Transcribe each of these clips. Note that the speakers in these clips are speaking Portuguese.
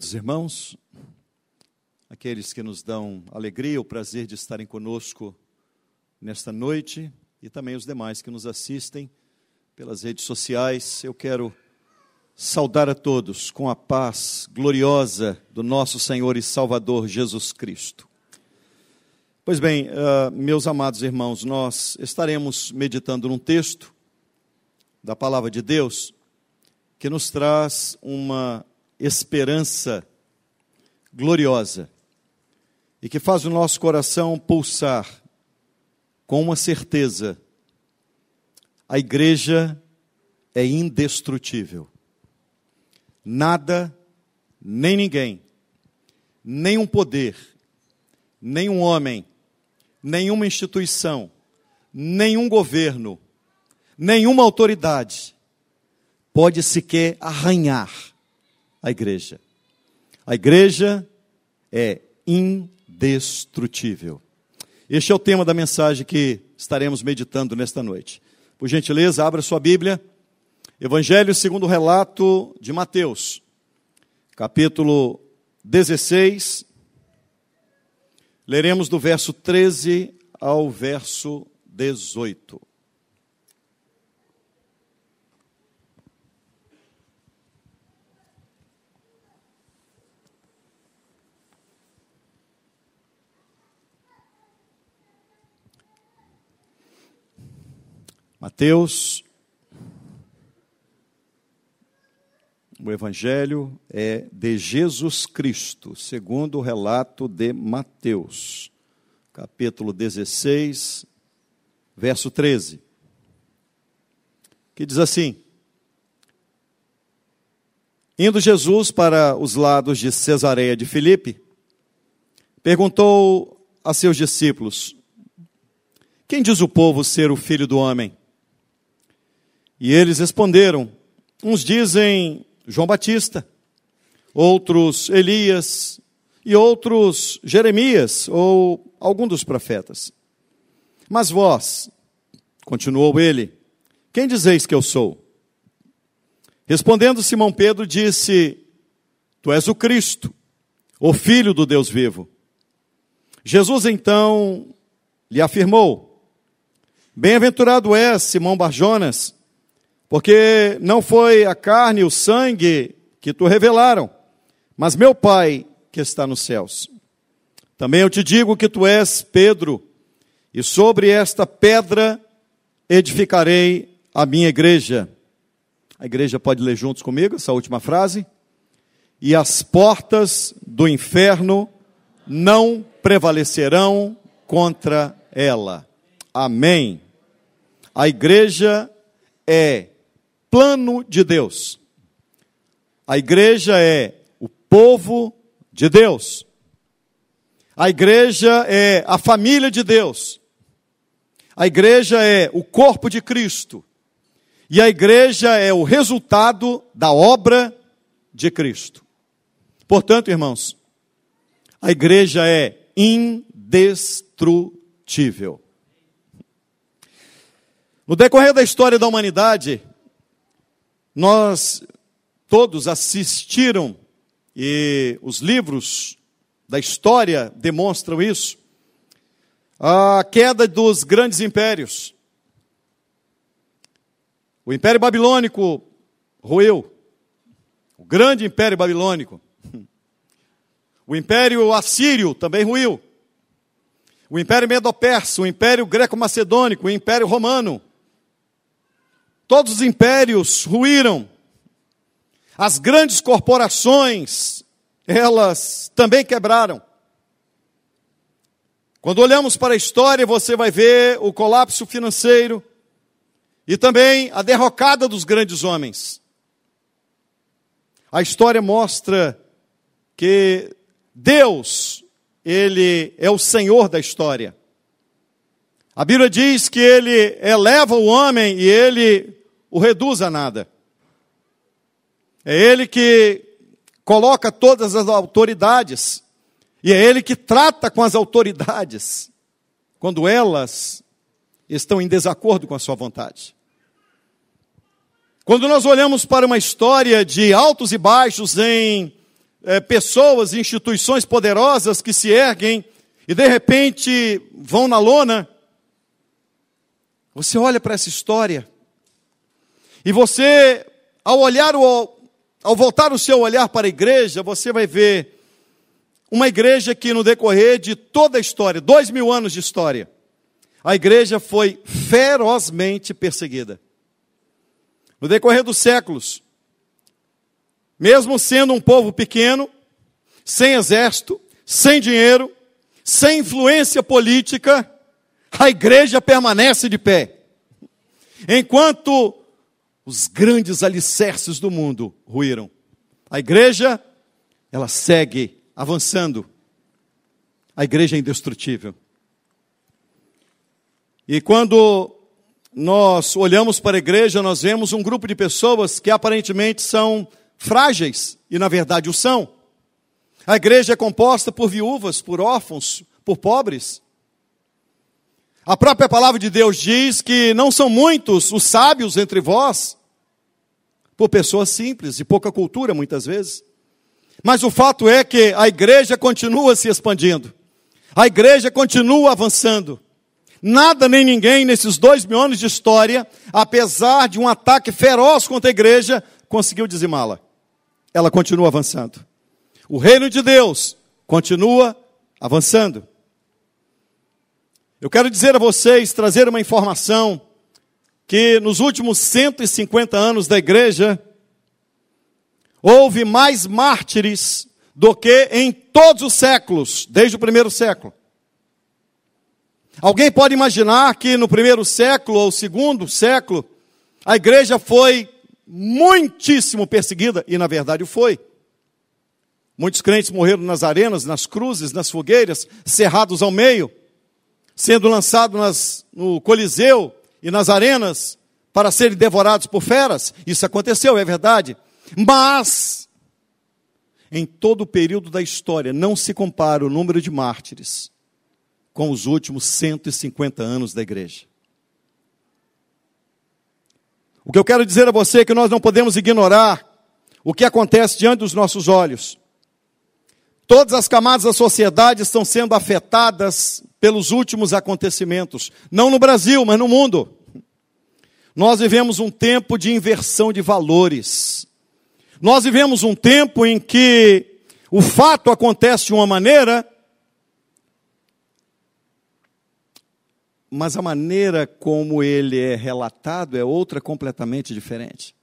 Queridos irmãos, aqueles que nos dão alegria, o prazer de estarem conosco nesta noite e também os demais que nos assistem pelas redes sociais, eu quero saudar a todos com a paz gloriosa do nosso Senhor e Salvador Jesus Cristo. Pois bem, uh, meus amados irmãos, nós estaremos meditando num texto da palavra de Deus que nos traz uma esperança gloriosa e que faz o nosso coração pulsar com uma certeza: a igreja é indestrutível. Nada, nem ninguém, nenhum poder, nenhum homem, nenhuma instituição, nenhum governo, nenhuma autoridade pode sequer arranhar a igreja. A igreja é indestrutível. Este é o tema da mensagem que estaremos meditando nesta noite. Por gentileza, abra sua Bíblia. Evangelho segundo o relato de Mateus, capítulo 16. Leremos do verso 13 ao verso 18. Mateus, o Evangelho é de Jesus Cristo, segundo o relato de Mateus, capítulo 16, verso 13, que diz assim: Indo Jesus para os lados de Cesareia de Filipe, perguntou a seus discípulos: Quem diz o povo ser o filho do homem? E eles responderam: uns dizem João Batista, outros Elias e outros Jeremias ou algum dos profetas. Mas vós, continuou ele, quem dizeis que eu sou? Respondendo Simão Pedro, disse: Tu és o Cristo, o Filho do Deus vivo. Jesus então lhe afirmou: Bem-aventurado és, Simão Barjonas, porque não foi a carne e o sangue que tu revelaram, mas meu Pai que está nos céus. Também eu te digo que tu és Pedro, e sobre esta pedra edificarei a minha igreja. A igreja pode ler juntos comigo essa última frase? E as portas do inferno não prevalecerão contra ela. Amém. A igreja é plano de Deus. A igreja é o povo de Deus. A igreja é a família de Deus. A igreja é o corpo de Cristo. E a igreja é o resultado da obra de Cristo. Portanto, irmãos, a igreja é indestrutível. No decorrer da história da humanidade, nós todos assistiram, e os livros da história demonstram isso, a queda dos grandes impérios. O Império Babilônico ruiu, o grande Império Babilônico. O Império Assírio também ruiu. O Império Medo-Persa, o Império Greco-Macedônico, o Império Romano. Todos os impérios ruíram. As grandes corporações, elas também quebraram. Quando olhamos para a história, você vai ver o colapso financeiro e também a derrocada dos grandes homens. A história mostra que Deus, Ele é o Senhor da história. A Bíblia diz que Ele eleva o homem e Ele o reduz a nada. É Ele que coloca todas as autoridades, e é Ele que trata com as autoridades, quando elas estão em desacordo com a Sua vontade. Quando nós olhamos para uma história de altos e baixos em é, pessoas, instituições poderosas que se erguem e de repente vão na lona. Você olha para essa história e você, ao olhar o, ao voltar o seu olhar para a igreja, você vai ver uma igreja que no decorrer de toda a história, dois mil anos de história, a igreja foi ferozmente perseguida. No decorrer dos séculos, mesmo sendo um povo pequeno, sem exército, sem dinheiro, sem influência política, a igreja permanece de pé. Enquanto os grandes alicerces do mundo ruíram, a igreja, ela segue avançando. A igreja é indestrutível. E quando nós olhamos para a igreja, nós vemos um grupo de pessoas que aparentemente são frágeis, e na verdade o são. A igreja é composta por viúvas, por órfãos, por pobres. A própria palavra de Deus diz que não são muitos os sábios entre vós, por pessoas simples, de pouca cultura muitas vezes. Mas o fato é que a igreja continua se expandindo, a igreja continua avançando. Nada nem ninguém nesses dois mil anos de história, apesar de um ataque feroz contra a igreja, conseguiu dizimá-la. Ela continua avançando. O reino de Deus continua avançando. Eu quero dizer a vocês, trazer uma informação, que nos últimos 150 anos da igreja, houve mais mártires do que em todos os séculos, desde o primeiro século. Alguém pode imaginar que no primeiro século ou segundo século, a igreja foi muitíssimo perseguida, e na verdade foi. Muitos crentes morreram nas arenas, nas cruzes, nas fogueiras, cerrados ao meio, sendo lançados no Coliseu e nas arenas para serem devorados por feras. Isso aconteceu, é verdade. Mas, em todo o período da história, não se compara o número de mártires com os últimos 150 anos da igreja. O que eu quero dizer a você é que nós não podemos ignorar o que acontece diante dos nossos olhos. Todas as camadas da sociedade estão sendo afetadas pelos últimos acontecimentos, não no Brasil, mas no mundo. Nós vivemos um tempo de inversão de valores. Nós vivemos um tempo em que o fato acontece de uma maneira mas a maneira como ele é relatado é outra completamente diferente.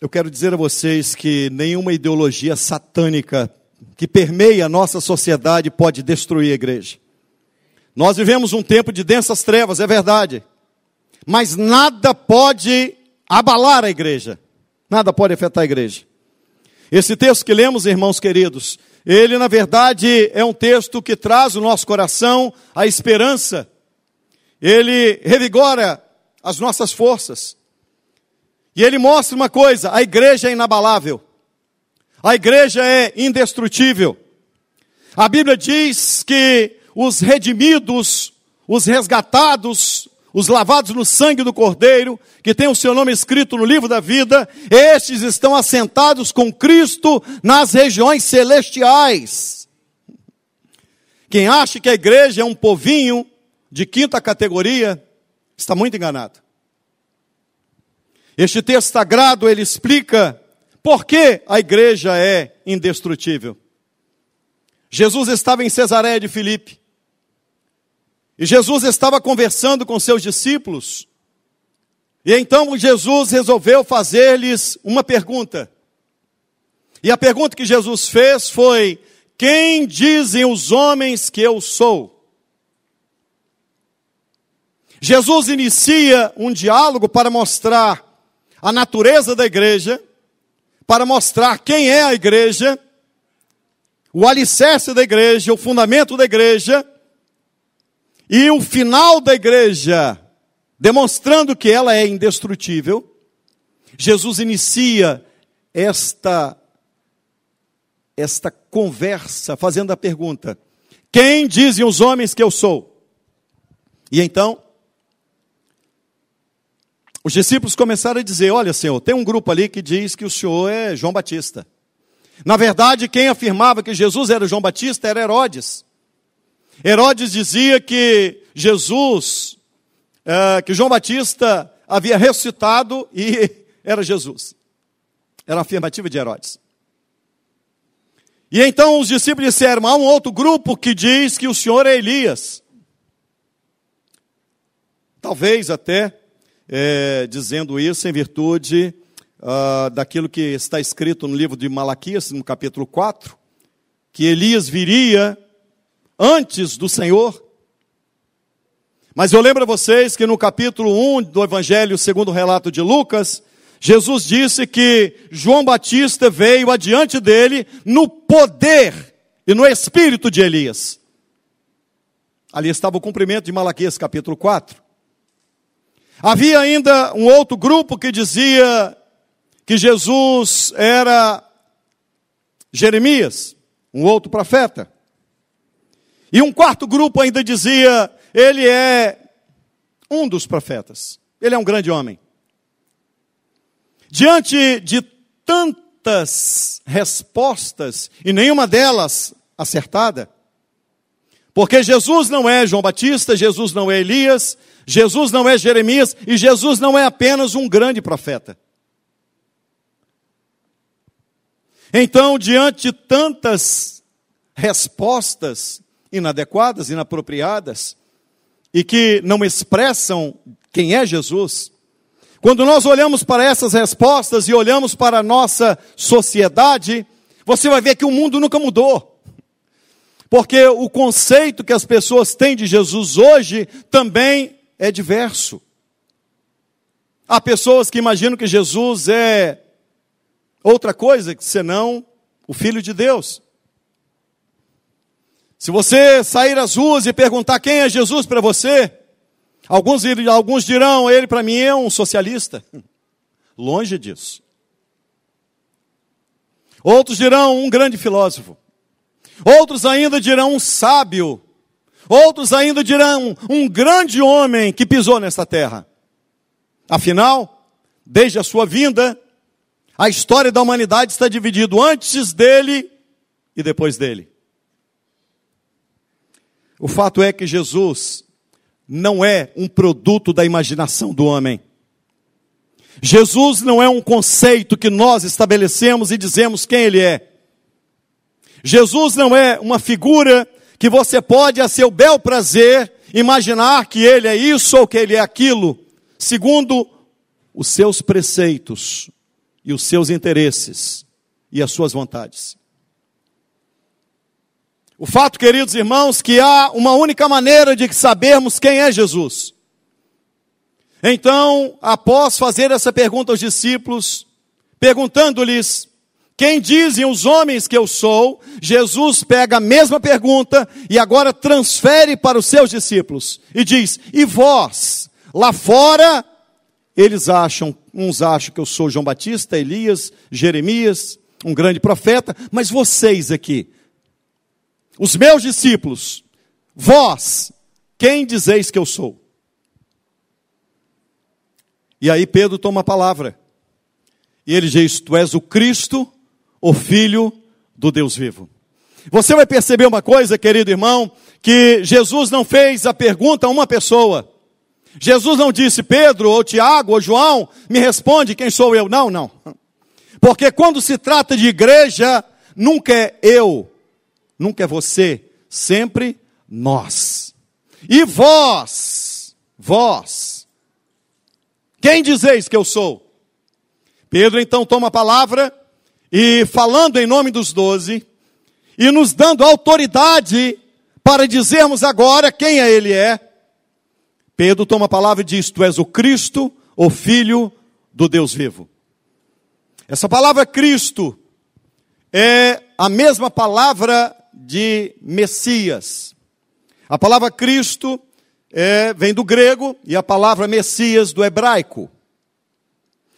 Eu quero dizer a vocês que nenhuma ideologia satânica que permeia a nossa sociedade pode destruir a igreja. Nós vivemos um tempo de densas trevas, é verdade. Mas nada pode abalar a igreja. Nada pode afetar a igreja. Esse texto que lemos, irmãos queridos, ele, na verdade, é um texto que traz o nosso coração a esperança. Ele revigora as nossas forças. E ele mostra uma coisa: a igreja é inabalável. A igreja é indestrutível. A Bíblia diz que os redimidos, os resgatados, os lavados no sangue do Cordeiro, que tem o seu nome escrito no livro da vida, estes estão assentados com Cristo nas regiões celestiais. Quem acha que a igreja é um povinho de quinta categoria, está muito enganado. Este texto sagrado, ele explica por que a igreja é indestrutível. Jesus estava em Cesareia de Filipe. E Jesus estava conversando com seus discípulos. E então Jesus resolveu fazer-lhes uma pergunta. E a pergunta que Jesus fez foi: Quem dizem os homens que eu sou? Jesus inicia um diálogo para mostrar a natureza da igreja, para mostrar quem é a igreja, o alicerce da igreja, o fundamento da igreja, e o final da igreja, demonstrando que ela é indestrutível, Jesus inicia esta esta conversa fazendo a pergunta: Quem dizem os homens que eu sou? E então os discípulos começaram a dizer: Olha, Senhor, tem um grupo ali que diz que o Senhor é João Batista. Na verdade, quem afirmava que Jesus era João Batista era Herodes. Herodes dizia que Jesus, é, que João Batista havia ressuscitado e era Jesus. Era uma afirmativa de Herodes. E então os discípulos disseram: há um outro grupo que diz que o Senhor é Elias. Talvez até é, dizendo isso em virtude uh, daquilo que está escrito no livro de Malaquias, no capítulo 4, que Elias viria antes do Senhor. Mas eu lembro a vocês que no capítulo 1 do Evangelho, segundo o relato de Lucas, Jesus disse que João Batista veio adiante dele no poder e no espírito de Elias. Ali estava o cumprimento de Malaquias capítulo 4. Havia ainda um outro grupo que dizia que Jesus era Jeremias, um outro profeta. E um quarto grupo ainda dizia, ele é um dos profetas. Ele é um grande homem. Diante de tantas respostas, e nenhuma delas acertada, porque Jesus não é João Batista, Jesus não é Elias, Jesus não é Jeremias e Jesus não é apenas um grande profeta. Então, diante de tantas respostas inadequadas, inapropriadas, e que não expressam quem é Jesus, quando nós olhamos para essas respostas e olhamos para a nossa sociedade, você vai ver que o mundo nunca mudou. Porque o conceito que as pessoas têm de Jesus hoje também é diverso. Há pessoas que imaginam que Jesus é outra coisa senão o Filho de Deus. Se você sair às ruas e perguntar quem é Jesus para você, alguns, alguns dirão, ele para mim é um socialista. Longe disso. Outros dirão um grande filósofo. Outros ainda dirão um sábio Outros ainda dirão, um grande homem que pisou nesta terra. Afinal, desde a sua vinda, a história da humanidade está dividida antes dele e depois dele. O fato é que Jesus não é um produto da imaginação do homem. Jesus não é um conceito que nós estabelecemos e dizemos quem ele é. Jesus não é uma figura que você pode, a seu bel prazer, imaginar que ele é isso ou que ele é aquilo, segundo os seus preceitos e os seus interesses e as suas vontades. O fato, queridos irmãos, que há uma única maneira de sabermos quem é Jesus. Então, após fazer essa pergunta aos discípulos, perguntando-lhes quem dizem os homens que eu sou? Jesus pega a mesma pergunta e agora transfere para os seus discípulos e diz: E vós, lá fora, eles acham, uns acham que eu sou João Batista, Elias, Jeremias, um grande profeta, mas vocês aqui, os meus discípulos, vós, quem dizeis que eu sou? E aí Pedro toma a palavra. E ele diz: Tu és o Cristo, o Filho do Deus vivo. Você vai perceber uma coisa, querido irmão, que Jesus não fez a pergunta a uma pessoa. Jesus não disse, Pedro, ou Tiago, ou João, me responde quem sou eu. Não, não. Porque quando se trata de igreja, nunca é eu, nunca é você, sempre nós. E vós, vós, quem dizeis que eu sou? Pedro então toma a palavra e falando em nome dos doze, e nos dando autoridade para dizermos agora quem é ele é, Pedro toma a palavra e diz: Tu és o Cristo, o Filho do Deus vivo. Essa palavra Cristo é a mesma palavra de Messias. A palavra Cristo é, vem do grego e a palavra Messias do hebraico.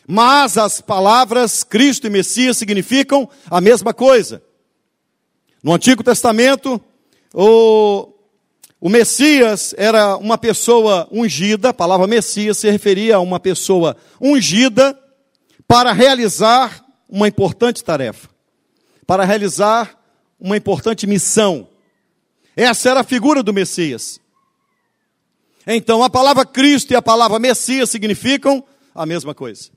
Mas as palavras Cristo e Messias significam a mesma coisa. No Antigo Testamento, o, O Messias era uma pessoa ungida, a palavra Messias se referia a uma pessoa ungida para realizar uma importante tarefa, para realizar uma importante missão. Essa era a figura do Messias. Então, a palavra Cristo e a palavra Messias significam a mesma coisa.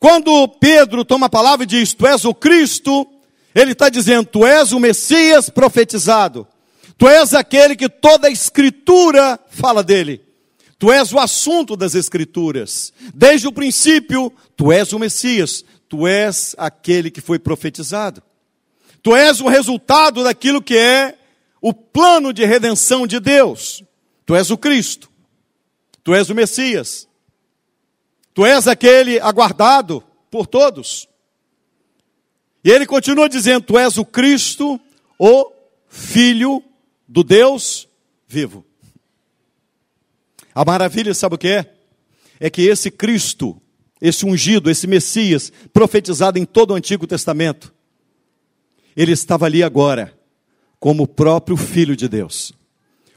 Quando Pedro toma a palavra e diz: Tu és o Cristo, ele está dizendo: Tu és o Messias profetizado. Tu és aquele que toda a Escritura fala dele. Tu és o assunto das Escrituras. Desde o princípio, tu és o Messias. Tu és aquele que foi profetizado. Tu és o resultado daquilo que é o plano de redenção de Deus. Tu és o Cristo. Tu és o Messias. Tu és aquele aguardado por todos. E ele continua dizendo: Tu és o Cristo, o Filho do Deus vivo. A maravilha, sabe o que é? É que esse Cristo, esse ungido, esse Messias, profetizado em todo o Antigo Testamento, ele estava ali agora, como o próprio Filho de Deus.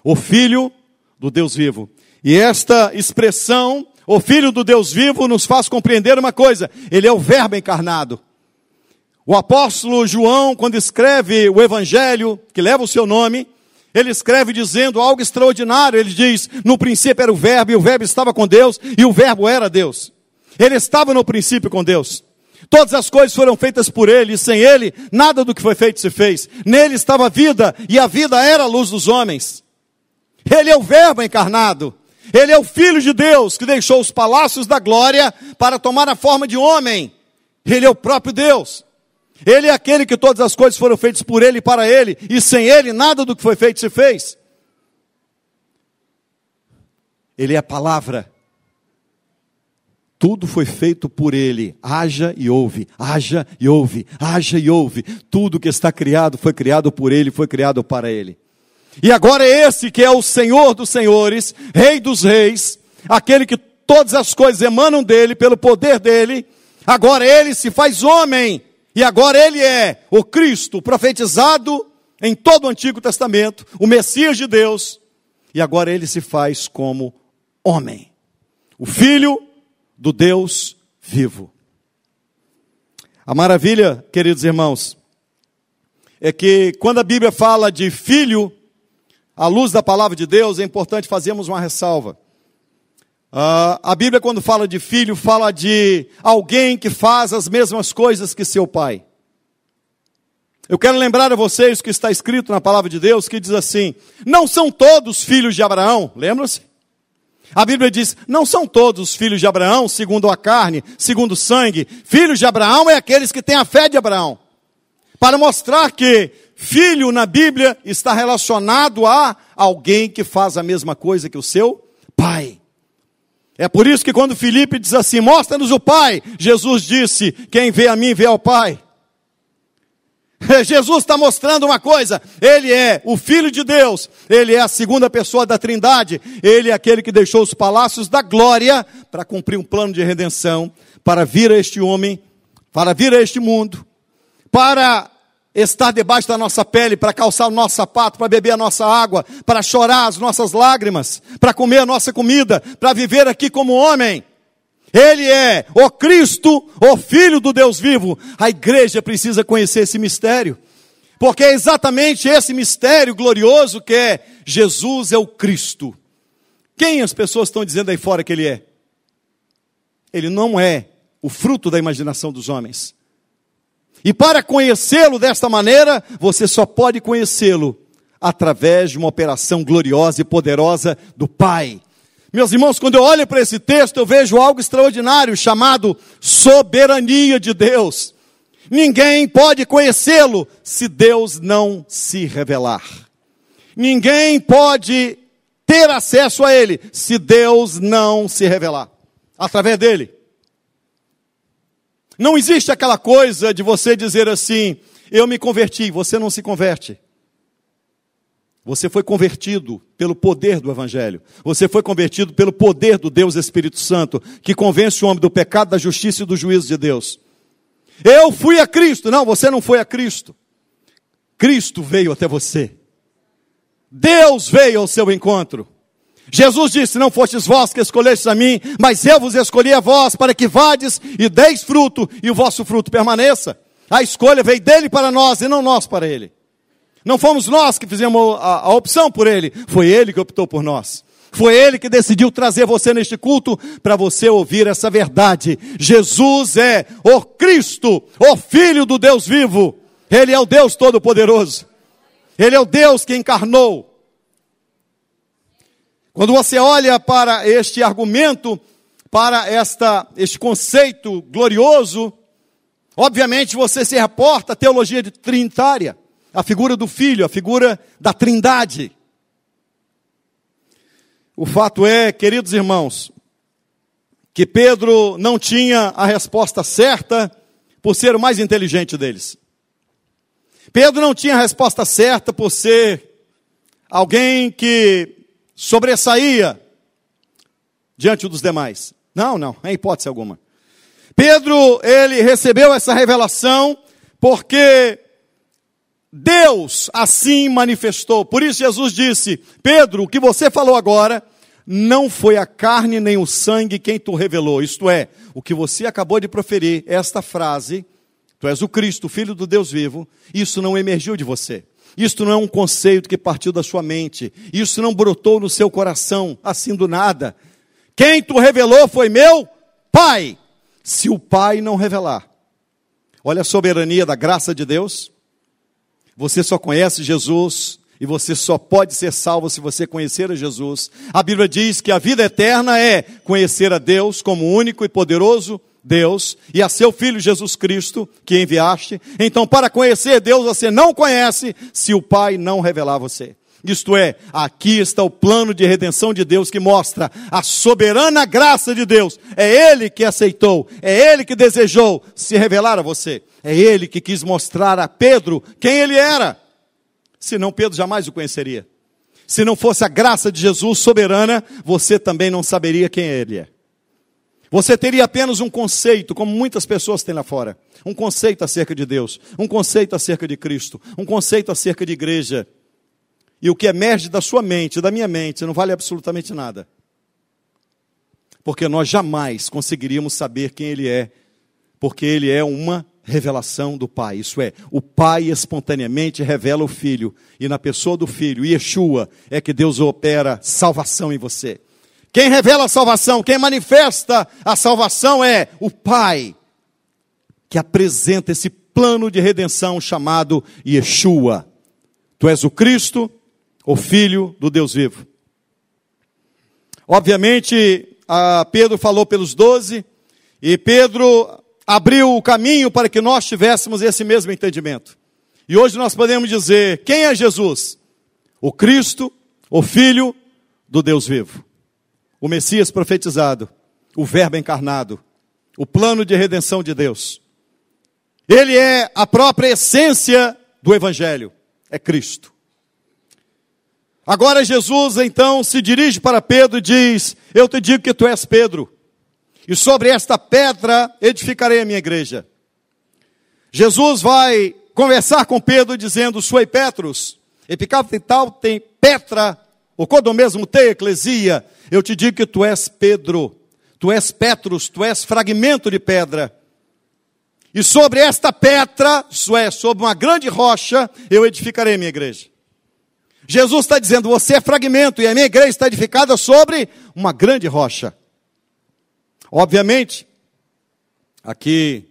O Filho do Deus vivo. E esta expressão, o Filho do Deus vivo, nos faz compreender uma coisa: ele é o Verbo encarnado. O apóstolo João, quando escreve o Evangelho, que leva o seu nome, ele escreve dizendo algo extraordinário. Ele diz: No princípio era o Verbo, e o Verbo estava com Deus, e o Verbo era Deus. Ele estava no princípio com Deus. Todas as coisas foram feitas por Ele, e sem Ele, nada do que foi feito se fez. Nele estava a vida, e a vida era a luz dos homens. Ele é o Verbo encarnado. Ele é o Filho de Deus que deixou os palácios da glória para tomar a forma de homem. Ele é o próprio Deus. Ele é aquele que todas as coisas foram feitas por Ele e para Ele, e sem Ele nada do que foi feito se fez. Ele é a palavra. Tudo foi feito por Ele. Haja e ouve, haja e ouve, haja e ouve. Tudo que está criado foi criado por Ele, foi criado para Ele. E agora é esse que é o Senhor dos Senhores, Rei dos Reis, aquele que todas as coisas emanam dele, pelo poder dele. Agora ele se faz homem e agora ele é o Cristo profetizado em todo o Antigo Testamento, o Messias de Deus, e agora ele se faz como homem, o Filho do Deus vivo. A maravilha, queridos irmãos, é que quando a Bíblia fala de filho, à luz da palavra de Deus, é importante fazermos uma ressalva. Uh, a Bíblia, quando fala de filho, fala de alguém que faz as mesmas coisas que seu pai. Eu quero lembrar a vocês que está escrito na palavra de Deus, que diz assim: Não são todos filhos de Abraão, lembram-se? A Bíblia diz: Não são todos filhos de Abraão, segundo a carne, segundo o sangue. Filhos de Abraão é aqueles que têm a fé de Abraão. Para mostrar que filho na Bíblia está relacionado a alguém que faz a mesma coisa que o seu pai. É por isso que quando Felipe diz assim: Mostra-nos o Pai, Jesus disse: Quem vê a mim vê ao Pai. Jesus está mostrando uma coisa: Ele é o Filho de Deus, Ele é a segunda pessoa da Trindade, Ele é aquele que deixou os palácios da glória para cumprir um plano de redenção, para vir a este homem, para vir a este mundo, para estar debaixo da nossa pele, para calçar o nosso sapato, para beber a nossa água, para chorar as nossas lágrimas, para comer a nossa comida, para viver aqui como homem. Ele é o Cristo, o Filho do Deus vivo. A igreja precisa conhecer esse mistério, porque é exatamente esse mistério glorioso que é Jesus é o Cristo. Quem as pessoas estão dizendo aí fora que ele é? Ele não é o fruto da imaginação dos homens. E para conhecê-lo desta maneira, você só pode conhecê-lo através de uma operação gloriosa e poderosa do Pai. Meus irmãos, quando eu olho para esse texto, eu vejo algo extraordinário chamado soberania de Deus. Ninguém pode conhecê-lo se Deus não se revelar. Ninguém pode ter acesso a ele se Deus não se revelar através dele. Não existe aquela coisa de você dizer assim: eu me converti, você não se converte. Você foi convertido pelo poder do Evangelho. Você foi convertido pelo poder do Deus Espírito Santo, que convence o homem do pecado, da justiça e do juízo de Deus. Eu fui a Cristo. Não, você não foi a Cristo. Cristo veio até você. Deus veio ao seu encontro. Jesus disse: Não fostes vós que escolhestes a mim, mas eu vos escolhi a vós para que vades e deis fruto e o vosso fruto permaneça. A escolha veio dele para nós e não nós para ele. Não fomos nós que fizemos a, a opção por ele, foi ele que optou por nós. Foi ele que decidiu trazer você neste culto para você ouvir essa verdade. Jesus é o Cristo, o Filho do Deus vivo. Ele é o Deus Todo-Poderoso. Ele é o Deus que encarnou. Quando você olha para este argumento, para esta, este conceito glorioso, obviamente você se reporta à teologia de trinitária, a figura do Filho, a figura da Trindade. O fato é, queridos irmãos, que Pedro não tinha a resposta certa por ser o mais inteligente deles. Pedro não tinha a resposta certa por ser alguém que sobressaía diante dos demais. Não, não, em hipótese alguma. Pedro, ele recebeu essa revelação porque Deus assim manifestou. Por isso Jesus disse: Pedro, o que você falou agora não foi a carne nem o sangue quem tu revelou. Isto é, o que você acabou de proferir, esta frase, tu és o Cristo, filho do Deus vivo, isso não emergiu de você. Isto não é um conceito que partiu da sua mente. Isso não brotou no seu coração assim do nada. Quem tu revelou foi meu Pai. Se o Pai não revelar, olha a soberania da graça de Deus. Você só conhece Jesus e você só pode ser salvo se você conhecer a Jesus. A Bíblia diz que a vida eterna é conhecer a Deus como único e poderoso Deus e a seu Filho Jesus Cristo que enviaste. Então, para conhecer Deus, você não conhece se o Pai não revelar você. Isto é, aqui está o plano de redenção de Deus que mostra a soberana graça de Deus. É Ele que aceitou, é Ele que desejou se revelar a você. É Ele que quis mostrar a Pedro quem Ele era. Senão Pedro jamais o conheceria. Se não fosse a graça de Jesus soberana, você também não saberia quem Ele é. Você teria apenas um conceito, como muitas pessoas têm lá fora. Um conceito acerca de Deus, um conceito acerca de Cristo, um conceito acerca de igreja e o que emerge da sua mente, da minha mente, não vale absolutamente nada. Porque nós jamais conseguiríamos saber quem Ele é, porque Ele é uma revelação do Pai. Isso é, o Pai espontaneamente revela o Filho, e na pessoa do Filho, Yeshua, é que Deus opera salvação em você. Quem revela a salvação, quem manifesta a salvação é o Pai, que apresenta esse plano de redenção chamado Yeshua. Tu és o Cristo, o Filho do Deus vivo. Obviamente, Pedro falou pelos doze, e Pedro abriu o caminho para que nós tivéssemos esse mesmo entendimento. E hoje nós podemos dizer: quem é Jesus? O Cristo, o Filho do Deus vivo, o Messias profetizado, o Verbo encarnado, o plano de redenção de Deus. Ele é a própria essência do Evangelho, é Cristo. Agora Jesus então se dirige para Pedro e diz: Eu te digo que tu és Pedro, e sobre esta pedra edificarei a minha igreja. Jesus vai conversar com Pedro dizendo: Suei Petrus, e tal tem Petra, o mesmo te eclesia. Eu te digo que tu és Pedro, tu és Petrus, tu és fragmento de pedra. E sobre esta pedra, isso é, sobre uma grande rocha, eu edificarei minha igreja. Jesus está dizendo: você é fragmento e a minha igreja está edificada sobre uma grande rocha. Obviamente, aqui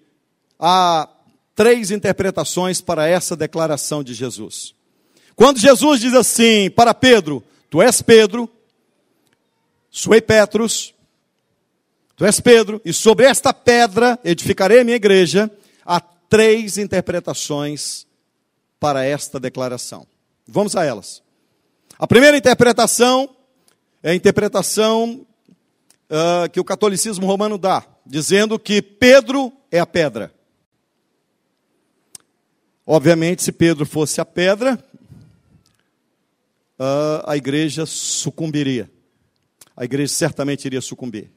há três interpretações para essa declaração de Jesus. Quando Jesus diz assim para Pedro: Tu és Pedro, suei Petrus, tu és Pedro, e sobre esta pedra edificarei a minha igreja, há três interpretações para esta declaração. Vamos a elas. A primeira interpretação é a interpretação uh, que o catolicismo romano dá, dizendo que Pedro é a pedra. Obviamente, se Pedro fosse a pedra, a igreja sucumbiria. A igreja certamente iria sucumbir.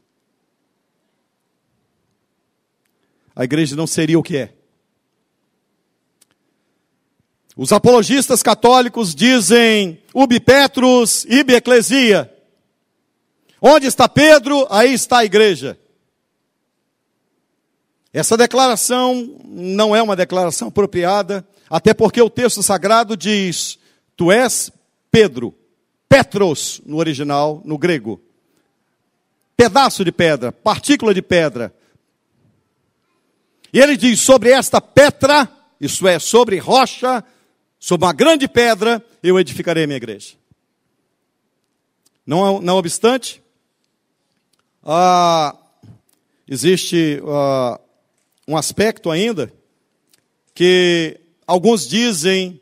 A igreja não seria o que é. Os apologistas católicos dizem ubi Petrus, ibi ecclesia. Onde está Pedro, aí está a igreja. Essa declaração não é uma declaração apropriada, até porque o texto sagrado diz: Tu és Pedro, Petros no original, no grego. Pedaço de pedra, partícula de pedra. E ele diz: Sobre esta Petra, isso é, sobre rocha, sobre uma grande pedra, eu edificarei a minha igreja. Não, não obstante, ah, existe ah, um aspecto ainda que alguns dizem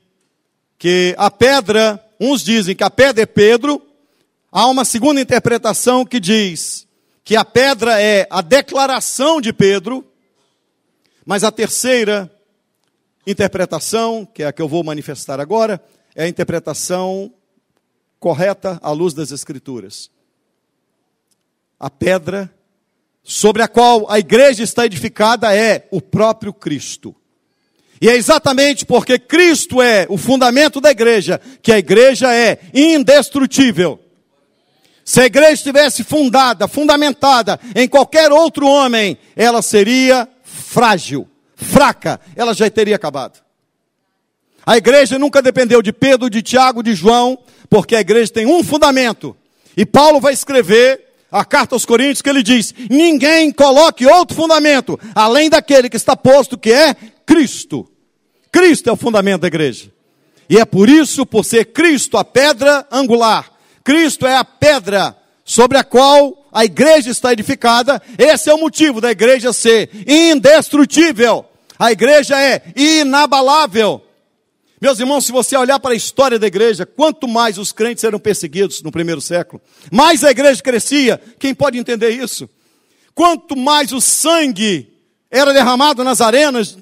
que a pedra, uns dizem que a pedra é Pedro, há uma segunda interpretação que diz que a pedra é a declaração de Pedro, mas a terceira interpretação, que é a que eu vou manifestar agora, é a interpretação correta à luz das Escrituras. A pedra sobre a qual a igreja está edificada é o próprio Cristo. E é exatamente porque Cristo é o fundamento da igreja que a igreja é indestrutível. Se a igreja estivesse fundada, fundamentada em qualquer outro homem, ela seria frágil, fraca, ela já teria acabado. A igreja nunca dependeu de Pedro, de Tiago, de João, porque a igreja tem um fundamento. E Paulo vai escrever a carta aos Coríntios que ele diz: ninguém coloque outro fundamento além daquele que está posto, que é Cristo. Cristo é o fundamento da igreja. E é por isso, por ser Cristo a pedra angular, Cristo é a pedra sobre a qual a igreja está edificada, esse é o motivo da igreja ser indestrutível. A igreja é inabalável. Meus irmãos, se você olhar para a história da igreja, quanto mais os crentes eram perseguidos no primeiro século, mais a igreja crescia. Quem pode entender isso? Quanto mais o sangue era derramado nas arenas,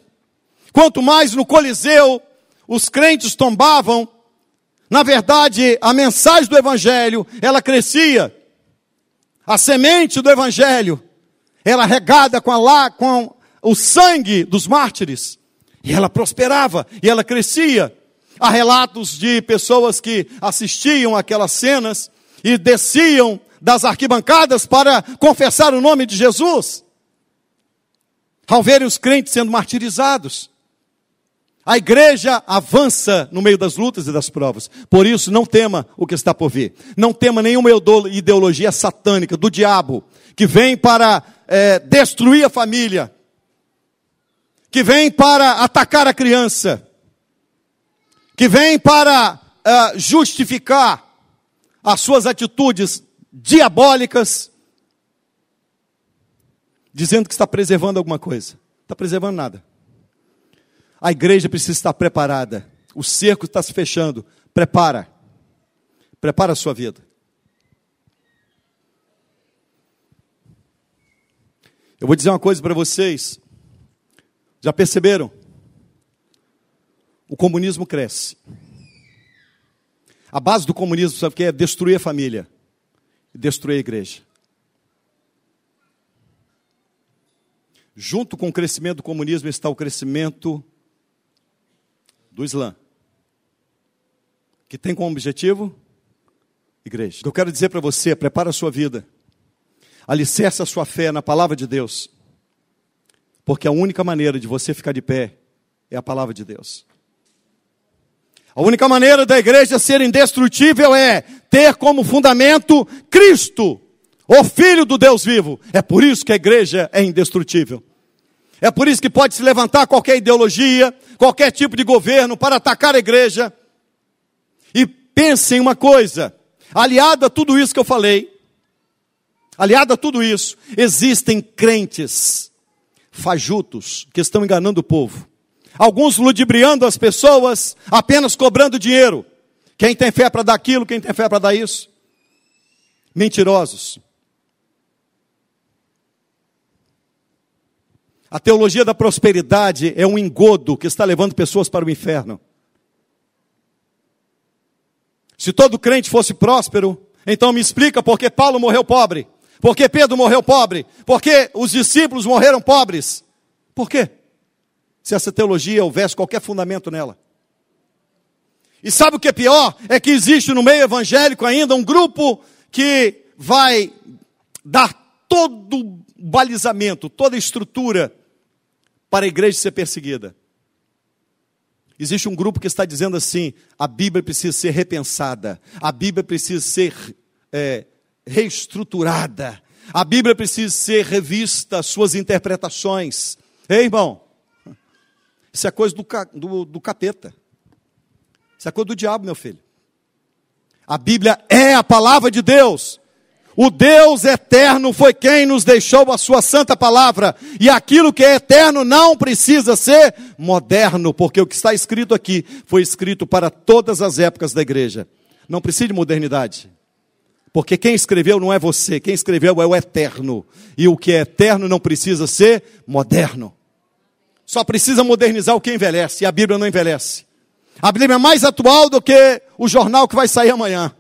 quanto mais no Coliseu os crentes tombavam, na verdade, a mensagem do evangelho, ela crescia. A semente do evangelho era regada com, a lá, com o sangue dos mártires. E ela prosperava, e ela crescia. Há relatos de pessoas que assistiam aquelas cenas e desciam das arquibancadas para confessar o nome de Jesus. Ao verem os crentes sendo martirizados. A igreja avança no meio das lutas e das provas. Por isso, não tema o que está por vir. Não tema nenhuma ideologia satânica do diabo que vem para é, destruir a família, que vem para atacar a criança, que vem para uh, justificar as suas atitudes diabólicas, dizendo que está preservando alguma coisa. Está preservando nada. A igreja precisa estar preparada. O cerco está se fechando. Prepara. Prepara a sua vida. Eu vou dizer uma coisa para vocês. Já perceberam? O comunismo cresce. A base do comunismo, sabe o que é? Destruir a família e destruir a igreja. Junto com o crescimento do comunismo está o crescimento do Islã, que tem como objetivo igreja. O que eu quero dizer para você, prepara a sua vida, alicerça a sua fé na palavra de Deus, porque a única maneira de você ficar de pé é a palavra de Deus. A única maneira da igreja ser indestrutível é ter como fundamento Cristo, o Filho do Deus vivo. É por isso que a igreja é indestrutível. É por isso que pode se levantar qualquer ideologia, qualquer tipo de governo para atacar a igreja. E pense em uma coisa: aliado a tudo isso que eu falei, aliado a tudo isso, existem crentes fajutos que estão enganando o povo. Alguns ludibriando as pessoas, apenas cobrando dinheiro. Quem tem fé para dar aquilo, quem tem fé para dar isso? Mentirosos. A teologia da prosperidade é um engodo que está levando pessoas para o inferno. Se todo crente fosse próspero, então me explica por que Paulo morreu pobre, por que Pedro morreu pobre, por que os discípulos morreram pobres. Por quê? Se essa teologia houvesse qualquer fundamento nela. E sabe o que é pior? É que existe no meio evangélico ainda um grupo que vai dar todo o balizamento, toda a estrutura para a igreja ser perseguida. Existe um grupo que está dizendo assim: a Bíblia precisa ser repensada, a Bíblia precisa ser é, reestruturada, a Bíblia precisa ser revista, suas interpretações. Ei, irmão, isso é coisa do, do, do capeta. Isso é coisa do diabo, meu filho. A Bíblia é a palavra de Deus. O Deus eterno foi quem nos deixou a sua santa palavra. E aquilo que é eterno não precisa ser moderno, porque o que está escrito aqui foi escrito para todas as épocas da igreja. Não precisa de modernidade. Porque quem escreveu não é você, quem escreveu é o eterno. E o que é eterno não precisa ser moderno. Só precisa modernizar o que envelhece, e a Bíblia não envelhece. A Bíblia é mais atual do que o jornal que vai sair amanhã.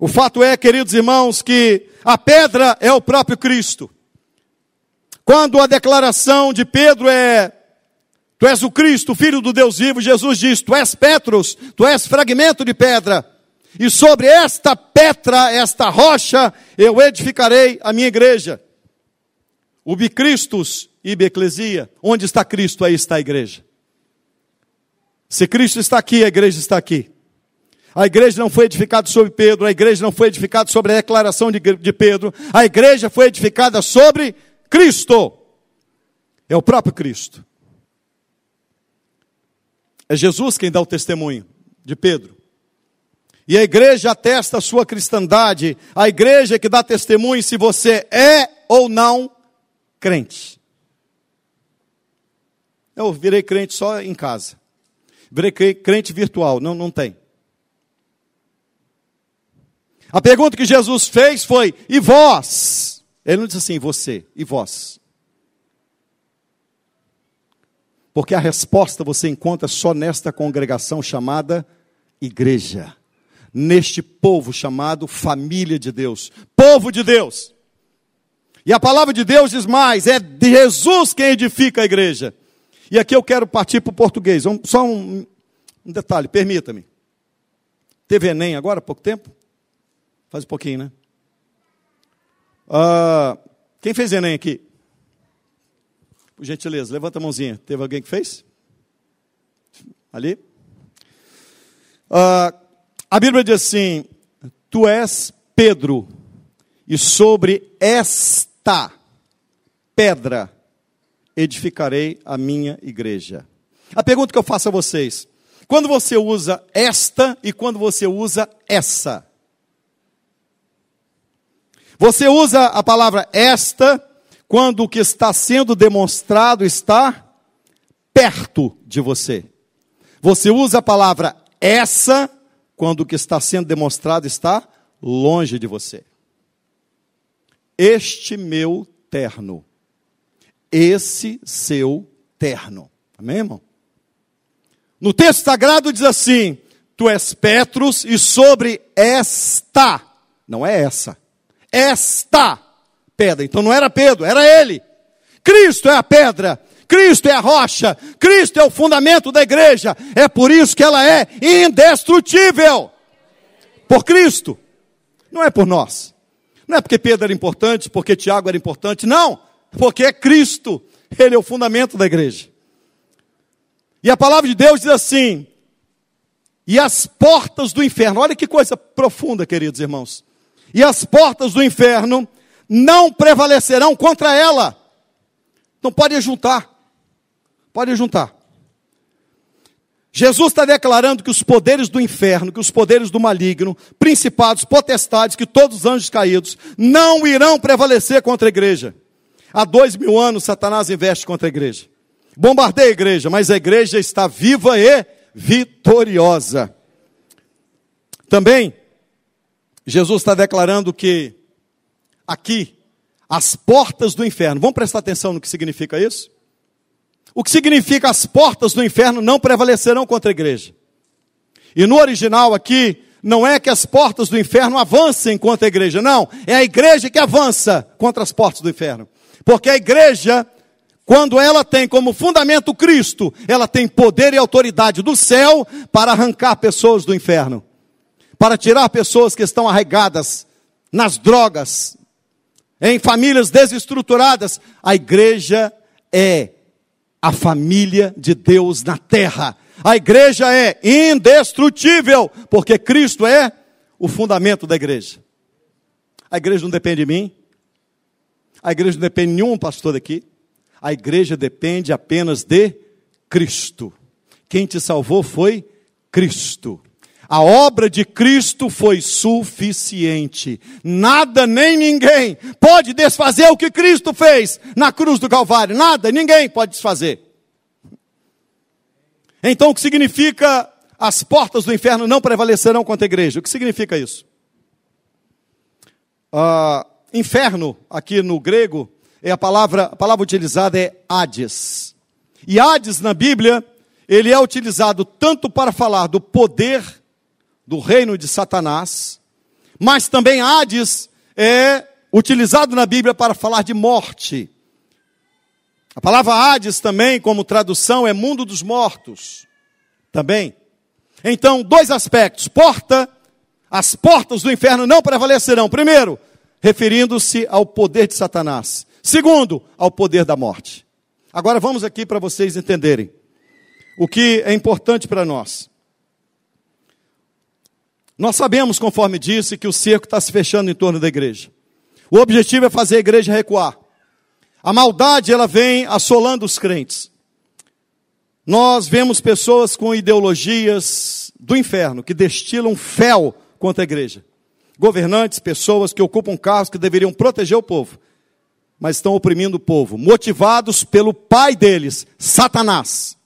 O fato é, queridos irmãos, que a pedra é o próprio Cristo. Quando a declaração de Pedro é: Tu és o Cristo, filho do Deus vivo, Jesus diz: Tu és Petros, tu és fragmento de pedra. E sobre esta pedra, esta rocha, eu edificarei a minha igreja. O bicristos ibe eclesia. Onde está Cristo, aí está a igreja. Se Cristo está aqui, a igreja está aqui. A igreja não foi edificada sobre Pedro, a igreja não foi edificada sobre a declaração de, de Pedro, a igreja foi edificada sobre Cristo. É o próprio Cristo. É Jesus quem dá o testemunho de Pedro. E a igreja atesta a sua cristandade, a igreja que dá testemunho se você é ou não crente. Eu virei crente só em casa. Virei crente virtual. Não, não tem. A pergunta que Jesus fez foi: e vós? Ele não disse assim, você, e vós? Porque a resposta você encontra só nesta congregação chamada igreja. Neste povo chamado família de Deus. Povo de Deus. E a palavra de Deus diz mais: é Jesus quem edifica a igreja. E aqui eu quero partir para o português. Só um, um detalhe, permita-me. Teve Enem agora há pouco tempo? Faz um pouquinho, né? Uh, quem fez Enem aqui? Por gentileza, levanta a mãozinha. Teve alguém que fez? Ali? Uh, a Bíblia diz assim: Tu és Pedro, e sobre esta pedra edificarei a minha igreja. A pergunta que eu faço a vocês: quando você usa esta e quando você usa essa? Você usa a palavra esta quando o que está sendo demonstrado está perto de você. Você usa a palavra essa quando o que está sendo demonstrado está longe de você. Este meu terno esse seu terno. Amém, irmão? No texto sagrado diz assim: Tu és Petrus, e sobre esta, não é essa, esta pedra. Então não era Pedro, era ele. Cristo é a pedra, Cristo é a rocha, Cristo é o fundamento da igreja. É por isso que ela é indestrutível. Por Cristo, não é por nós. Não é porque Pedro era importante, porque Tiago era importante, não porque é Cristo, Ele é o fundamento da igreja. E a palavra de Deus diz assim: e as portas do inferno, olha que coisa profunda, queridos irmãos. E as portas do inferno não prevalecerão contra ela. Não pode juntar. Pode juntar. Jesus está declarando que os poderes do inferno, que os poderes do maligno, principados, potestades, que todos os anjos caídos, não irão prevalecer contra a igreja. Há dois mil anos Satanás investe contra a igreja. Bombardeia a igreja, mas a igreja está viva e vitoriosa. Também, Jesus está declarando que aqui, as portas do inferno, vamos prestar atenção no que significa isso? O que significa as portas do inferno não prevalecerão contra a igreja. E no original aqui, não é que as portas do inferno avancem contra a igreja, não, é a igreja que avança contra as portas do inferno. Porque a igreja, quando ela tem como fundamento Cristo, ela tem poder e autoridade do céu para arrancar pessoas do inferno, para tirar pessoas que estão arraigadas nas drogas, em famílias desestruturadas. A igreja é a família de Deus na terra. A igreja é indestrutível, porque Cristo é o fundamento da igreja. A igreja não depende de mim. A igreja não depende de nenhum pastor aqui. A igreja depende apenas de Cristo. Quem te salvou foi Cristo. A obra de Cristo foi suficiente. Nada nem ninguém pode desfazer o que Cristo fez na cruz do Calvário. Nada, ninguém pode desfazer. Então, o que significa as portas do inferno não prevalecerão contra a igreja? O que significa isso? Uh, inferno, aqui no grego, é a palavra, a palavra utilizada é Hades. E Hades na Bíblia, ele é utilizado tanto para falar do poder do reino de Satanás, mas também Hades é utilizado na Bíblia para falar de morte. A palavra Hades também, como tradução, é mundo dos mortos. Também. Então, dois aspectos. Porta, as portas do inferno não prevalecerão. Primeiro, referindo-se ao poder de Satanás. Segundo, ao poder da morte. Agora vamos aqui para vocês entenderem o que é importante para nós. Nós sabemos, conforme disse, que o cerco está se fechando em torno da igreja. O objetivo é fazer a igreja recuar. A maldade, ela vem assolando os crentes. Nós vemos pessoas com ideologias do inferno, que destilam fel contra a igreja. Governantes, pessoas que ocupam cargos que deveriam proteger o povo, mas estão oprimindo o povo, motivados pelo pai deles, Satanás.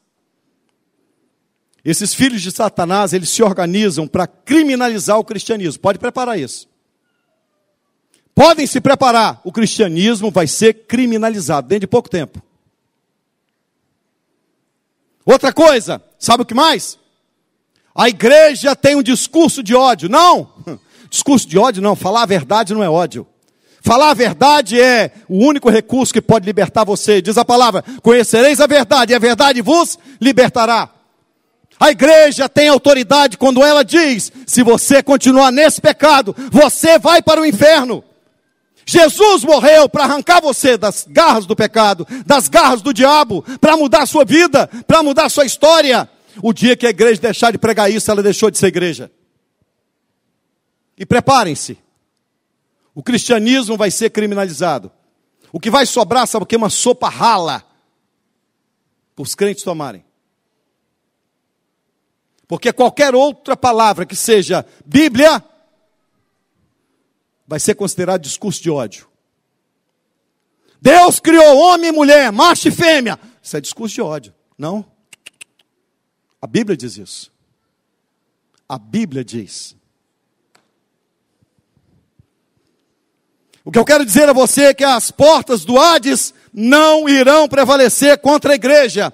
Esses filhos de Satanás, eles se organizam para criminalizar o cristianismo. Pode preparar isso. Podem se preparar. O cristianismo vai ser criminalizado dentro de pouco tempo. Outra coisa, sabe o que mais? A igreja tem um discurso de ódio. Não! Discurso de ódio não, falar a verdade não é ódio. Falar a verdade é o único recurso que pode libertar você. Diz a palavra: conhecereis a verdade, e a verdade vos libertará. A igreja tem autoridade quando ela diz: se você continuar nesse pecado, você vai para o inferno. Jesus morreu para arrancar você das garras do pecado, das garras do diabo, para mudar a sua vida, para mudar a sua história. O dia que a igreja deixar de pregar isso, ela deixou de ser igreja. E preparem-se. O cristianismo vai ser criminalizado. O que vai sobrar, sabe o que? Uma sopa rala. Para os crentes tomarem. Porque qualquer outra palavra que seja Bíblia vai ser considerado discurso de ódio. Deus criou homem e mulher, macho e fêmea. Isso é discurso de ódio. Não. A Bíblia diz isso. A Bíblia diz. O que eu quero dizer a você é que as portas do Hades não irão prevalecer contra a igreja.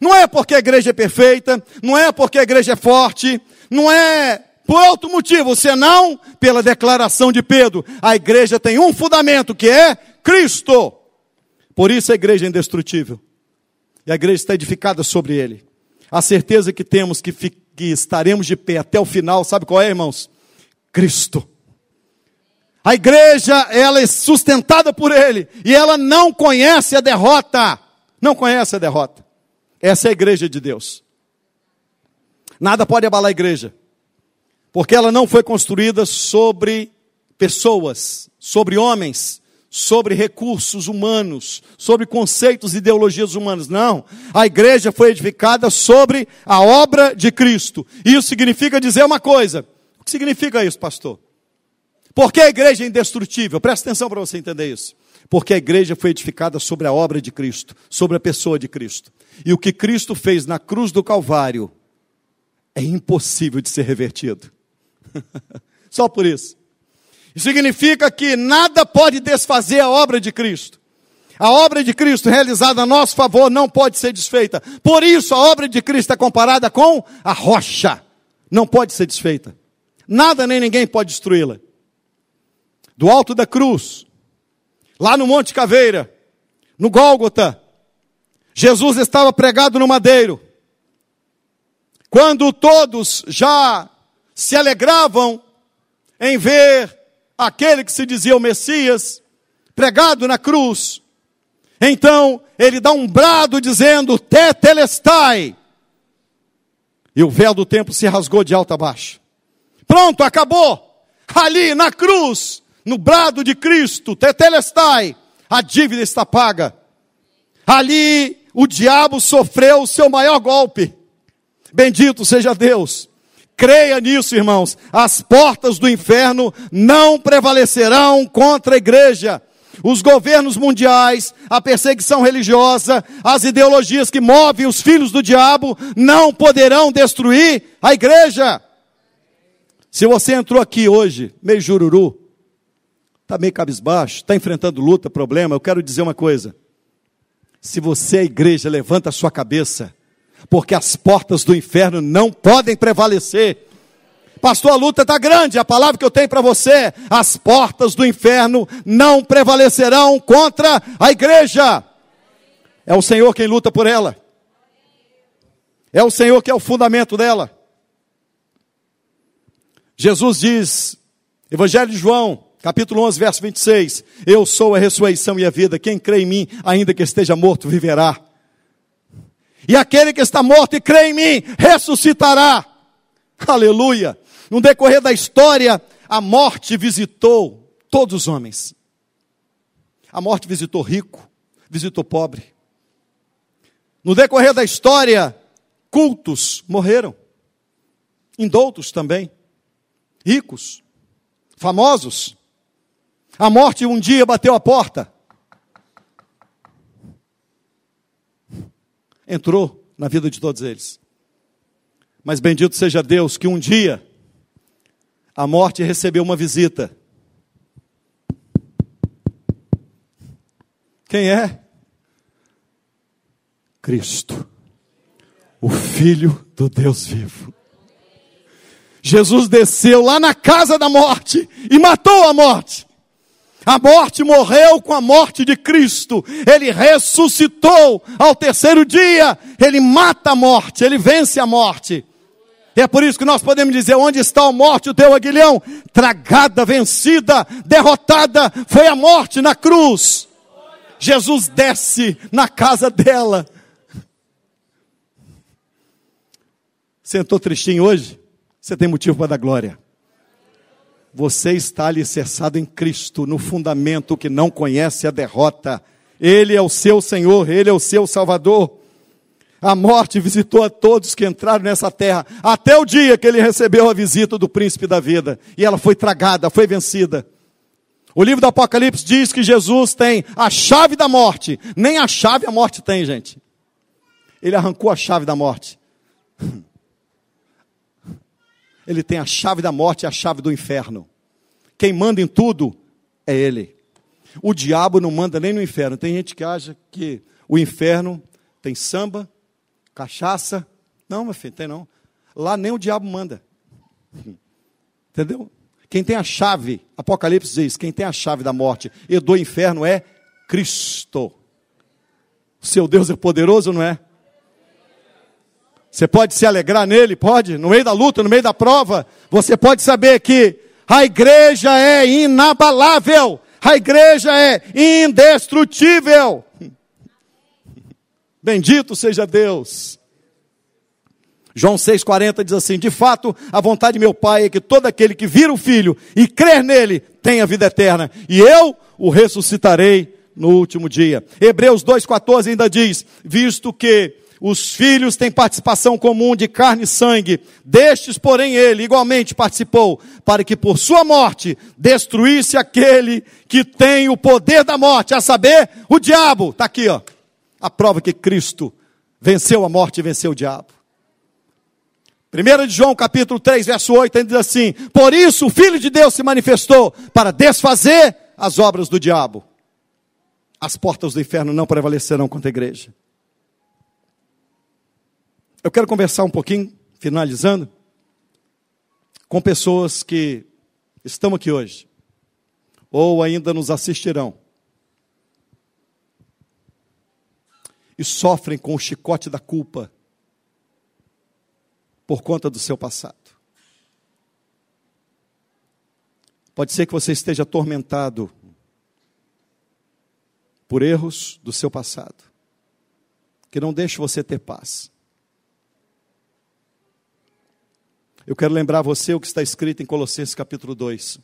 Não é porque a igreja é perfeita, não é porque a igreja é forte, não é por outro motivo, senão pela declaração de Pedro. A igreja tem um fundamento que é Cristo. Por isso a igreja é indestrutível. E a igreja está edificada sobre ele. A certeza que temos que, que estaremos de pé até o final, sabe qual é, irmãos? Cristo. A igreja, ela é sustentada por ele e ela não conhece a derrota. Não conhece a derrota. Essa é a igreja de Deus. Nada pode abalar a igreja, porque ela não foi construída sobre pessoas, sobre homens, sobre recursos humanos, sobre conceitos e ideologias humanas. Não. A igreja foi edificada sobre a obra de Cristo. Isso significa dizer uma coisa. O que significa isso, pastor? Porque a igreja é indestrutível. Presta atenção para você entender isso. Porque a igreja foi edificada sobre a obra de Cristo, sobre a pessoa de Cristo. E o que Cristo fez na cruz do Calvário é impossível de ser revertido. Só por isso. Significa que nada pode desfazer a obra de Cristo. A obra de Cristo realizada a nosso favor não pode ser desfeita. Por isso, a obra de Cristo é comparada com a rocha. Não pode ser desfeita. Nada nem ninguém pode destruí-la. Do alto da cruz, lá no Monte Caveira, no Gólgota, Jesus estava pregado no madeiro. Quando todos já se alegravam em ver aquele que se dizia o Messias pregado na cruz, então ele dá um brado dizendo: Tetelestai. E o véu do templo se rasgou de alto a baixo. Pronto, acabou. Ali na cruz, no brado de Cristo, Tetelestai, a dívida está paga. Ali o diabo sofreu o seu maior golpe. Bendito seja Deus. Creia nisso, irmãos. As portas do inferno não prevalecerão contra a igreja. Os governos mundiais, a perseguição religiosa, as ideologias que movem os filhos do diabo não poderão destruir a igreja. Se você entrou aqui hoje, meio jururu, está meio cabisbaixo, está enfrentando luta, problema, eu quero dizer uma coisa. Se você é igreja, levanta a sua cabeça, porque as portas do inferno não podem prevalecer. Pastor, a luta está grande, a palavra que eu tenho para você, as portas do inferno não prevalecerão contra a igreja. É o Senhor quem luta por ela. É o Senhor que é o fundamento dela. Jesus diz, Evangelho de João, capítulo 11, verso 26, Eu sou a ressurreição e a vida, quem crê em mim, ainda que esteja morto, viverá. E aquele que está morto e crê em mim, ressuscitará. Aleluia. No decorrer da história, a morte visitou todos os homens. A morte visitou rico, visitou pobre. No decorrer da história, cultos morreram. Indoutos também. Ricos. Famosos. A morte um dia bateu a porta. Entrou na vida de todos eles. Mas bendito seja Deus que um dia a morte recebeu uma visita. Quem é? Cristo, o Filho do Deus vivo. Jesus desceu lá na casa da morte e matou a morte. A morte morreu com a morte de Cristo. Ele ressuscitou ao terceiro dia. Ele mata a morte, ele vence a morte. E é por isso que nós podemos dizer: onde está a morte, o teu aguilhão? Tragada, vencida, derrotada, foi a morte na cruz. Jesus desce na casa dela. Sentou tristinho hoje? Você tem motivo para dar glória. Você está alicerçado em Cristo, no fundamento que não conhece a derrota. Ele é o seu Senhor, Ele é o seu Salvador. A morte visitou a todos que entraram nessa terra, até o dia que ele recebeu a visita do príncipe da vida. E ela foi tragada, foi vencida. O livro do Apocalipse diz que Jesus tem a chave da morte. Nem a chave a morte tem, gente. Ele arrancou a chave da morte. Ele tem a chave da morte e a chave do inferno. Quem manda em tudo é Ele. O diabo não manda nem no inferno. Tem gente que acha que o inferno tem samba, cachaça. Não, meu filho, tem não. Lá nem o diabo manda. Entendeu? Quem tem a chave, Apocalipse diz, quem tem a chave da morte e do inferno é Cristo. Seu Deus é poderoso, não é? Você pode se alegrar nele, pode, no meio da luta, no meio da prova, você pode saber que a igreja é inabalável, a igreja é indestrutível. Bendito seja Deus. João 6,40 diz assim: De fato, a vontade de meu Pai é que todo aquele que vira o Filho e crer nele tenha vida eterna, e eu o ressuscitarei no último dia. Hebreus 2,14 ainda diz: Visto que os filhos têm participação comum de carne e sangue, destes, porém, ele igualmente participou, para que por sua morte destruísse aquele que tem o poder da morte, a saber, o diabo. Está aqui, ó a prova que Cristo venceu a morte e venceu o diabo. 1 de João capítulo 3, verso 8, ele diz assim: Por isso o Filho de Deus se manifestou para desfazer as obras do diabo. As portas do inferno não prevalecerão contra a igreja. Eu quero conversar um pouquinho, finalizando, com pessoas que estão aqui hoje, ou ainda nos assistirão, e sofrem com o chicote da culpa por conta do seu passado. Pode ser que você esteja atormentado por erros do seu passado, que não deixe você ter paz. Eu quero lembrar você o que está escrito em Colossenses capítulo 2.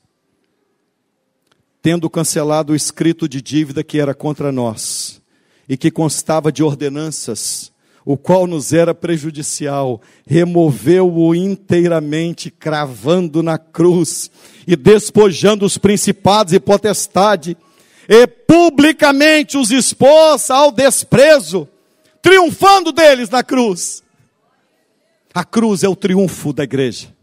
Tendo cancelado o escrito de dívida que era contra nós e que constava de ordenanças, o qual nos era prejudicial, removeu-o inteiramente, cravando na cruz e despojando os principados e potestade, e publicamente os expôs ao desprezo, triunfando deles na cruz. A cruz é o triunfo da igreja.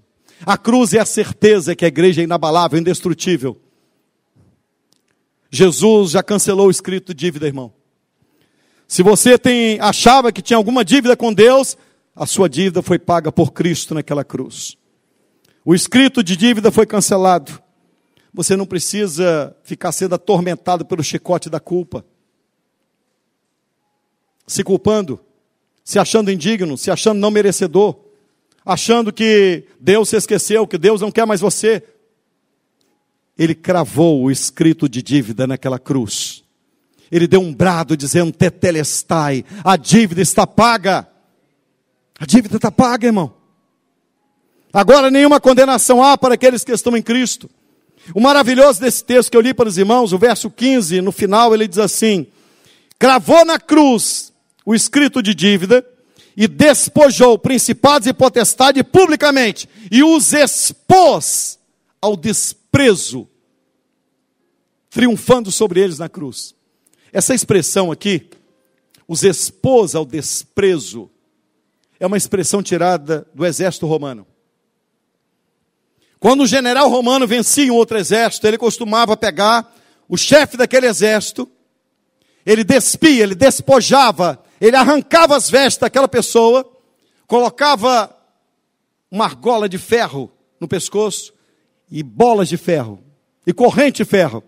A cruz é a certeza que a igreja é inabalável, indestrutível. Jesus já cancelou o escrito dívida, irmão. Se você tem, achava que tinha alguma dívida com Deus, a sua dívida foi paga por Cristo naquela cruz. O escrito de dívida foi cancelado. Você não precisa ficar sendo atormentado pelo chicote da culpa, se culpando, se achando indigno, se achando não merecedor, achando que Deus se esqueceu, que Deus não quer mais você. Ele cravou o escrito de dívida naquela cruz ele deu um brado dizendo: Tetelestai, a dívida está paga. A dívida está paga, irmão. Agora nenhuma condenação há para aqueles que estão em Cristo. O maravilhoso desse texto que eu li para os irmãos, o verso 15, no final ele diz assim: Cravou na cruz o escrito de dívida e despojou principados e potestades publicamente e os expôs ao desprezo, triunfando sobre eles na cruz. Essa expressão aqui, os expôs ao desprezo, é uma expressão tirada do exército romano. Quando o general romano vencia um outro exército, ele costumava pegar o chefe daquele exército, ele despia, ele despojava, ele arrancava as vestes daquela pessoa, colocava uma argola de ferro no pescoço e bolas de ferro e corrente de ferro.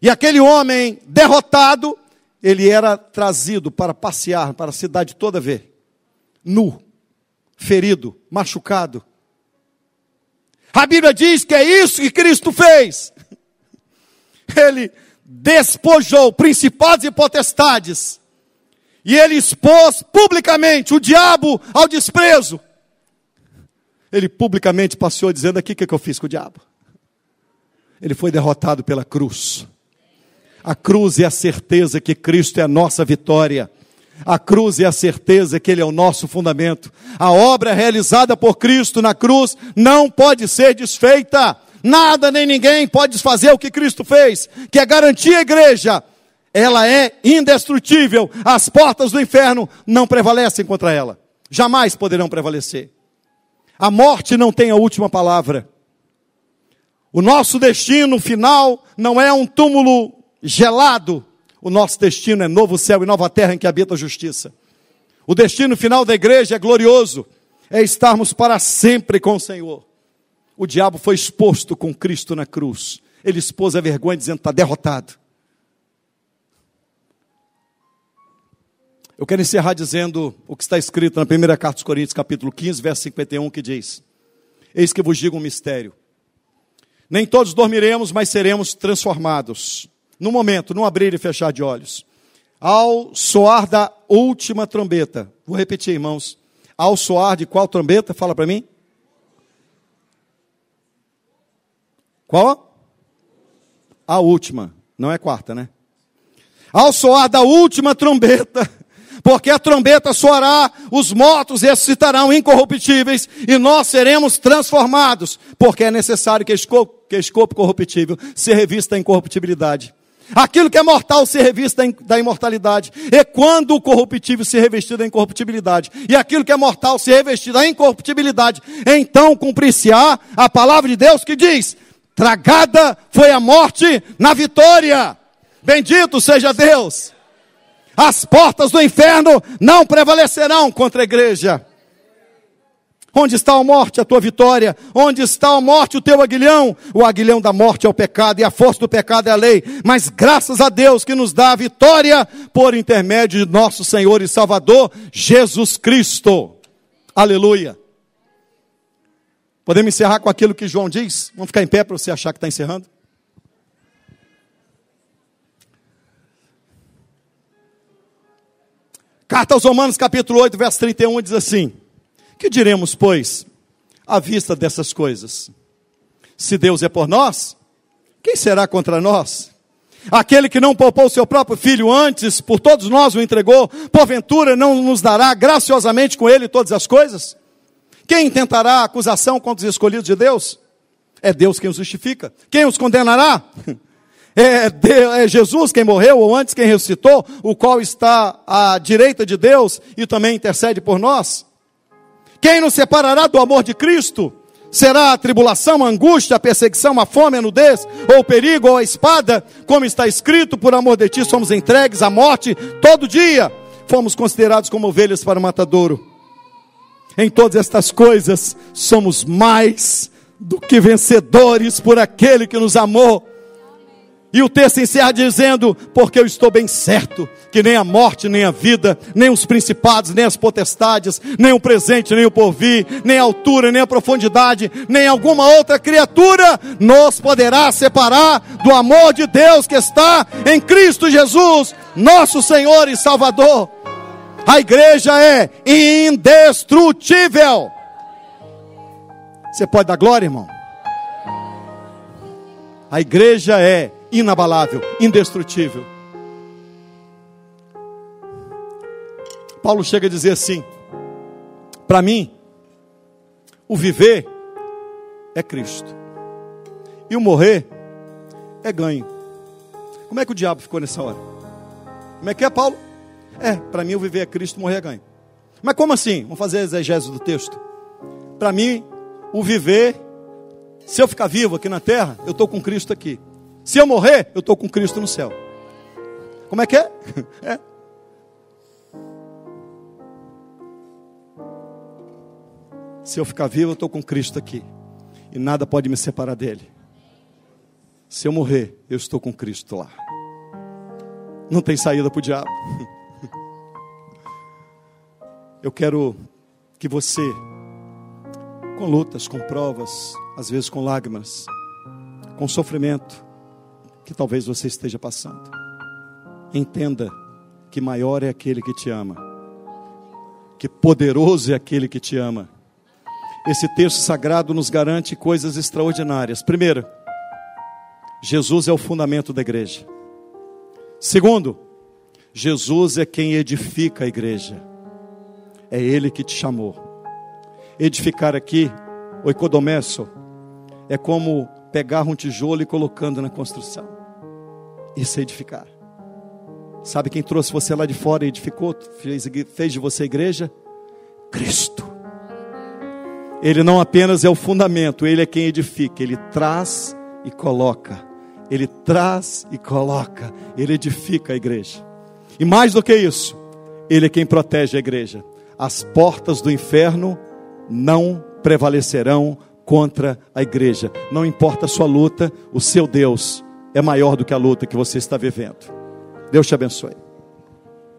E aquele homem derrotado, ele era trazido para passear para a cidade toda ver, nu, ferido, machucado. A Bíblia diz que é isso que Cristo fez. Ele despojou principados e potestades. E ele expôs publicamente o diabo ao desprezo. Ele publicamente passou dizendo aqui o que, que eu fiz com o diabo. Ele foi derrotado pela cruz. A cruz é a certeza que Cristo é a nossa vitória. A cruz é a certeza que Ele é o nosso fundamento. A obra realizada por Cristo na cruz não pode ser desfeita. Nada nem ninguém pode desfazer o que Cristo fez, que é garantir a igreja. Ela é indestrutível. As portas do inferno não prevalecem contra ela. Jamais poderão prevalecer. A morte não tem a última palavra. O nosso destino final não é um túmulo gelado, o nosso destino é novo céu e nova terra em que habita a justiça. O destino final da igreja é glorioso, é estarmos para sempre com o Senhor. O diabo foi exposto com Cristo na cruz. Ele expôs a vergonha dizendo: está derrotado. Eu quero encerrar dizendo o que está escrito na primeira carta dos Coríntios, capítulo 15, verso 51, que diz: Eis que vos digo um mistério. Nem todos dormiremos, mas seremos transformados no momento, no abrir e fechar de olhos, ao soar da última trombeta. Vou repetir, irmãos. Ao soar de qual trombeta? Fala para mim. Qual? A última. Não é quarta, né? Ao soar da última trombeta, porque a trombeta soará, os mortos ressuscitarão incorruptíveis e nós seremos transformados, porque é necessário que escopo, que escopo corruptível se revista em incorruptibilidade. Aquilo que é mortal se revista da imortalidade. E quando o corruptível se revestir da incorruptibilidade, e aquilo que é mortal se revestir da incorruptibilidade, então cumprir-se-á a palavra de Deus que diz: tragada foi a morte na vitória. Bendito seja Deus. As portas do inferno não prevalecerão contra a igreja. Onde está a morte, a tua vitória? Onde está a morte, o teu aguilhão? O aguilhão da morte é o pecado e a força do pecado é a lei. Mas graças a Deus que nos dá a vitória por intermédio de nosso Senhor e Salvador, Jesus Cristo. Aleluia. Podemos encerrar com aquilo que João diz? Vamos ficar em pé para você achar que está encerrando? Carta aos Romanos, capítulo 8, verso 31, diz assim: Que diremos, pois, à vista dessas coisas? Se Deus é por nós, quem será contra nós? Aquele que não poupou seu próprio filho antes, por todos nós o entregou, porventura não nos dará graciosamente com ele todas as coisas? Quem intentará acusação contra os escolhidos de Deus? É Deus quem os justifica. Quem os condenará? É, é, Jesus quem morreu, ou antes quem ressuscitou, o qual está à direita de Deus e também intercede por nós. Quem nos separará do amor de Cristo? Será a tribulação, a angústia, a perseguição, a fome, a nudez, ou o perigo, ou a espada? Como está escrito, por amor de ti somos entregues à morte todo dia. Fomos considerados como ovelhas para o matadouro. Em todas estas coisas somos mais do que vencedores por aquele que nos amou. E o texto encerra dizendo: Porque eu estou bem certo que nem a morte, nem a vida, nem os principados, nem as potestades, nem o presente, nem o porvir, nem a altura, nem a profundidade, nem alguma outra criatura nos poderá separar do amor de Deus que está em Cristo Jesus, nosso Senhor e Salvador. A igreja é indestrutível. Você pode dar glória, irmão? A igreja é inabalável, indestrutível. Paulo chega a dizer assim: para mim, o viver é Cristo, e o morrer é ganho. Como é que o diabo ficou nessa hora? Como é que é, Paulo? É, para mim o viver é Cristo, morrer é ganho. Mas como assim? Vamos fazer a exegese do texto. Para mim, o viver, se eu ficar vivo aqui na terra, eu estou com Cristo aqui. Se eu morrer, eu estou com Cristo no céu. Como é que é? é? Se eu ficar vivo, eu estou com Cristo aqui. E nada pode me separar dele. Se eu morrer, eu estou com Cristo lá. Não tem saída para o diabo. Eu quero que você, com lutas, com provas, às vezes com lágrimas, com sofrimento, que talvez você esteja passando, entenda que maior é aquele que te ama, que poderoso é aquele que te ama. Esse texto sagrado nos garante coisas extraordinárias. Primeiro, Jesus é o fundamento da igreja. Segundo, Jesus é quem edifica a igreja. É Ele que te chamou. Edificar aqui, o ecodomesso, é como pegar um tijolo e colocando na construção. Isso é edificar. Sabe quem trouxe você lá de fora e edificou, fez, fez de você igreja? Cristo. Ele não apenas é o fundamento, ele é quem edifica, ele traz e coloca. Ele traz e coloca, ele edifica a igreja. E mais do que isso, ele é quem protege a igreja as portas do inferno não prevalecerão contra a igreja. Não importa a sua luta, o seu Deus é maior do que a luta que você está vivendo. Deus te abençoe.